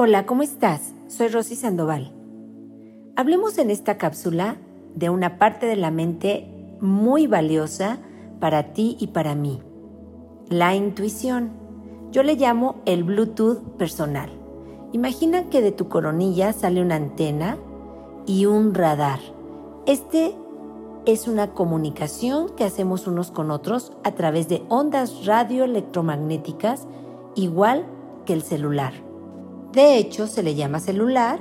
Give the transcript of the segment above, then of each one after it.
Hola, ¿cómo estás? Soy Rosy Sandoval. Hablemos en esta cápsula de una parte de la mente muy valiosa para ti y para mí, la intuición. Yo le llamo el Bluetooth personal. Imagina que de tu coronilla sale una antena y un radar. Este es una comunicación que hacemos unos con otros a través de ondas radioelectromagnéticas igual que el celular. De hecho, se le llama celular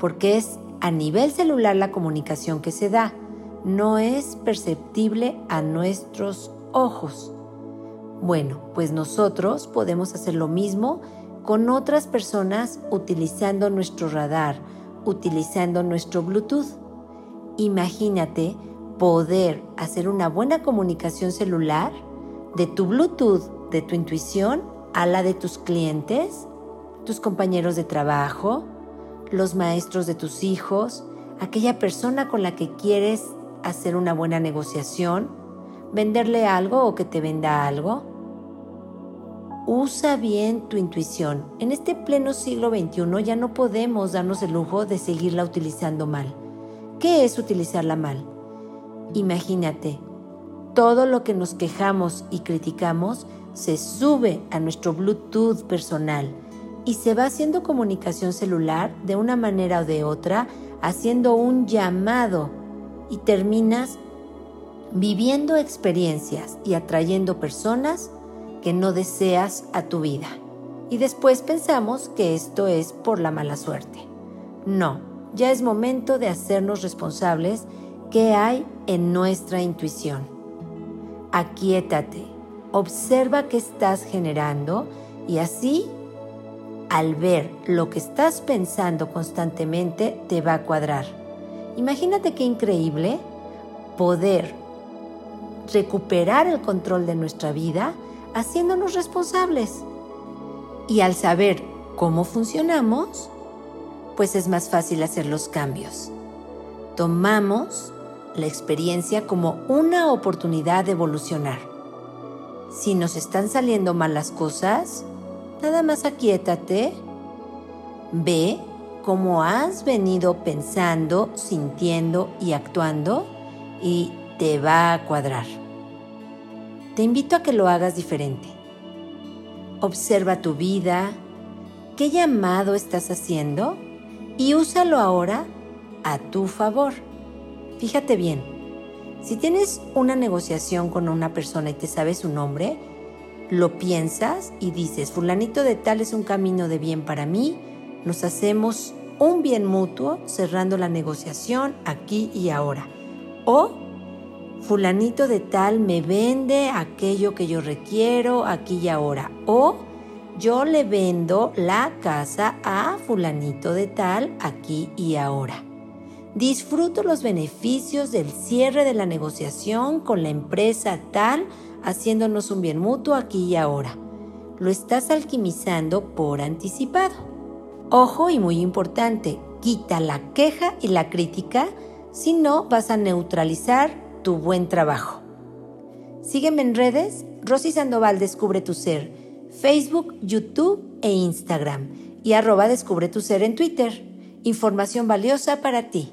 porque es a nivel celular la comunicación que se da, no es perceptible a nuestros ojos. Bueno, pues nosotros podemos hacer lo mismo con otras personas utilizando nuestro radar, utilizando nuestro Bluetooth. Imagínate poder hacer una buena comunicación celular de tu Bluetooth, de tu intuición, a la de tus clientes tus compañeros de trabajo, los maestros de tus hijos, aquella persona con la que quieres hacer una buena negociación, venderle algo o que te venda algo. Usa bien tu intuición. En este pleno siglo XXI ya no podemos darnos el lujo de seguirla utilizando mal. ¿Qué es utilizarla mal? Imagínate, todo lo que nos quejamos y criticamos se sube a nuestro Bluetooth personal y se va haciendo comunicación celular de una manera o de otra, haciendo un llamado y terminas viviendo experiencias y atrayendo personas que no deseas a tu vida. Y después pensamos que esto es por la mala suerte. No, ya es momento de hacernos responsables qué hay en nuestra intuición. Aquietate, observa qué estás generando y así al ver lo que estás pensando constantemente, te va a cuadrar. Imagínate qué increíble poder recuperar el control de nuestra vida haciéndonos responsables. Y al saber cómo funcionamos, pues es más fácil hacer los cambios. Tomamos la experiencia como una oportunidad de evolucionar. Si nos están saliendo mal las cosas, Nada más aquietate. Ve cómo has venido pensando, sintiendo y actuando y te va a cuadrar. Te invito a que lo hagas diferente. Observa tu vida, qué llamado estás haciendo y úsalo ahora a tu favor. Fíjate bien, si tienes una negociación con una persona y te sabes su nombre, lo piensas y dices, fulanito de tal es un camino de bien para mí, nos hacemos un bien mutuo cerrando la negociación aquí y ahora. O fulanito de tal me vende aquello que yo requiero aquí y ahora. O yo le vendo la casa a fulanito de tal aquí y ahora. Disfruto los beneficios del cierre de la negociación con la empresa tal haciéndonos un bien mutuo aquí y ahora. Lo estás alquimizando por anticipado. Ojo y muy importante, quita la queja y la crítica, si no vas a neutralizar tu buen trabajo. Sígueme en redes, Rosy Sandoval Descubre tu Ser, Facebook, YouTube e Instagram y arroba Descubre tu Ser en Twitter. Información valiosa para ti.